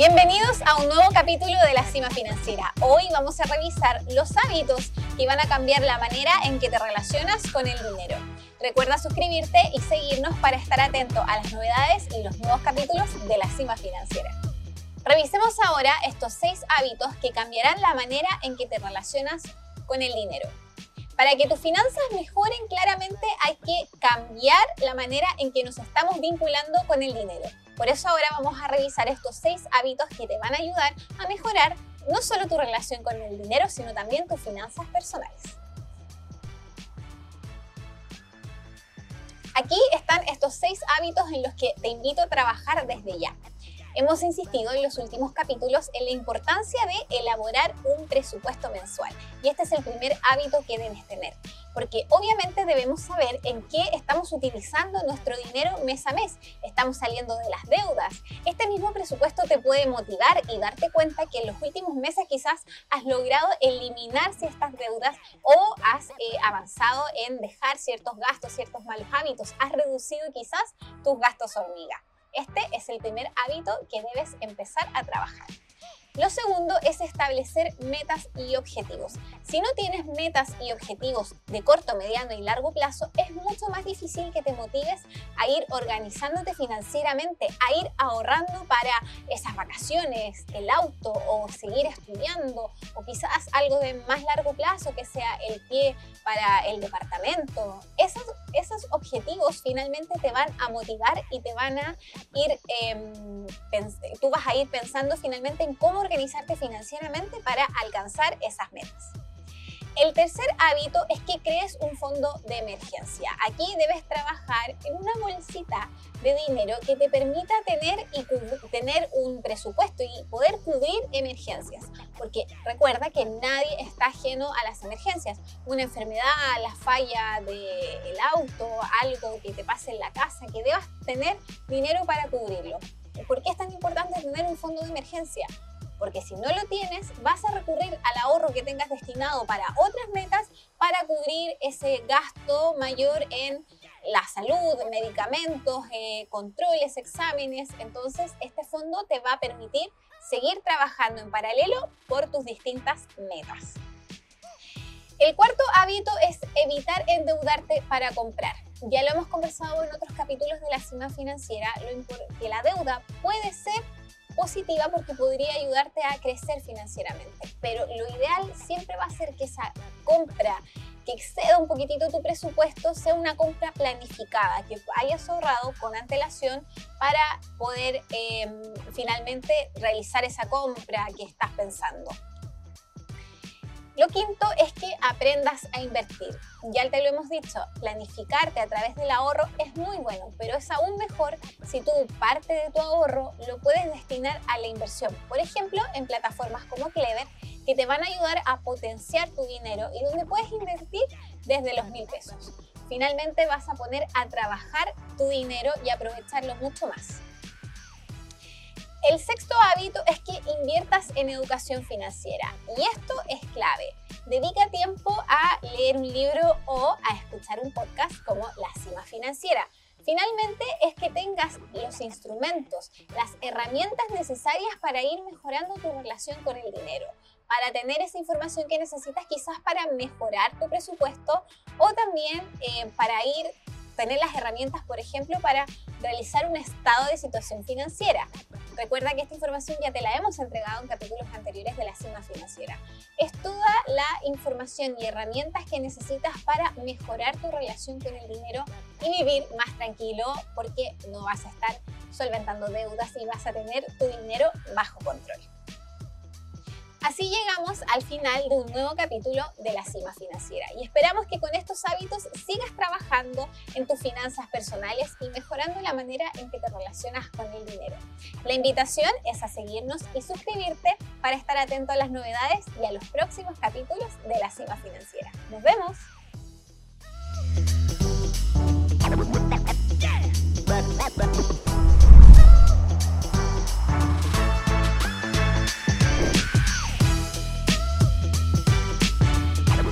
Bienvenidos a un nuevo capítulo de la Cima Financiera. Hoy vamos a revisar los hábitos que van a cambiar la manera en que te relacionas con el dinero. Recuerda suscribirte y seguirnos para estar atento a las novedades y los nuevos capítulos de la Cima Financiera. Revisemos ahora estos seis hábitos que cambiarán la manera en que te relacionas con el dinero. Para que tus finanzas mejoren claramente hay que cambiar la manera en que nos estamos vinculando con el dinero. Por eso ahora vamos a revisar estos seis hábitos que te van a ayudar a mejorar no solo tu relación con el dinero, sino también tus finanzas personales. Aquí están estos seis hábitos en los que te invito a trabajar desde ya. Hemos insistido en los últimos capítulos en la importancia de elaborar un presupuesto mensual y este es el primer hábito que debes tener, porque obviamente debemos saber en qué estamos utilizando nuestro dinero mes a mes. Estamos saliendo de las deudas. Este mismo presupuesto te puede motivar y darte cuenta que en los últimos meses quizás has logrado eliminar ciertas deudas o has eh, avanzado en dejar ciertos gastos, ciertos malos hábitos, has reducido quizás tus gastos hormiga. Este es el primer hábito que debes empezar a trabajar. Lo segundo es establecer metas y objetivos. Si no tienes metas y objetivos de corto, mediano y largo plazo, es mucho más difícil que te motives a ir organizándote financieramente, a ir ahorrando para esas vacaciones, el auto o seguir estudiando o quizás algo de más largo plazo que sea el pie para el departamento. Esos, esos objetivos finalmente te van a motivar y te van a ir, em, tú vas a ir pensando finalmente en cómo organizarte financieramente para alcanzar esas metas. El tercer hábito es que crees un fondo de emergencia. Aquí debes trabajar en una bolsita de dinero que te permita tener y tener un presupuesto y poder cubrir emergencias. Porque recuerda que nadie está ajeno a las emergencias. Una enfermedad, la falla del auto, algo que te pase en la casa, que debas tener dinero para cubrirlo. ¿Por qué es tan importante tener un fondo de emergencia? Porque si no lo tienes, vas a recurrir al ahorro que tengas destinado para otras metas para cubrir ese gasto mayor en la salud, medicamentos, eh, controles, exámenes. Entonces, este fondo te va a permitir seguir trabajando en paralelo por tus distintas metas. El cuarto hábito es evitar endeudarte para comprar. Ya lo hemos conversado en otros capítulos de la cima financiera, que la deuda puede ser positiva porque podría ayudarte a crecer financieramente. Pero lo ideal siempre va a ser que esa compra que exceda un poquitito tu presupuesto sea una compra planificada, que hayas ahorrado con antelación para poder em, finalmente realizar esa compra que estás pensando. Lo quinto es que aprendas a invertir. Ya te lo hemos dicho, planificarte a través del ahorro es muy bueno, pero es aún mejor si tú parte de tu ahorro lo puedes destinar a la inversión. Por ejemplo, en plataformas como Clever, que te van a ayudar a potenciar tu dinero y donde puedes invertir desde los mil pesos. Finalmente vas a poner a trabajar tu dinero y aprovecharlo mucho más. El sexto hábito es que inviertas en educación financiera y esto es clave. Dedica tiempo a leer un libro o a escuchar un podcast como La Cima Financiera. Finalmente es que tengas los instrumentos, las herramientas necesarias para ir mejorando tu relación con el dinero, para tener esa información que necesitas quizás para mejorar tu presupuesto o también eh, para ir tener las herramientas, por ejemplo, para realizar un estado de situación financiera. Recuerda que esta información ya te la hemos entregado en capítulos anteriores de la Cima Financiera. Es toda la información y herramientas que necesitas para mejorar tu relación con el dinero y vivir más tranquilo porque no vas a estar solventando deudas y vas a tener tu dinero bajo control. Así llegamos al final de un nuevo capítulo de La Cima Financiera y esperamos que con estos hábitos sigas trabajando en tus finanzas personales y mejorando la manera en que te relacionas con el dinero. La invitación es a seguirnos y suscribirte para estar atento a las novedades y a los próximos capítulos de La Cima Financiera. ¡Nos vemos!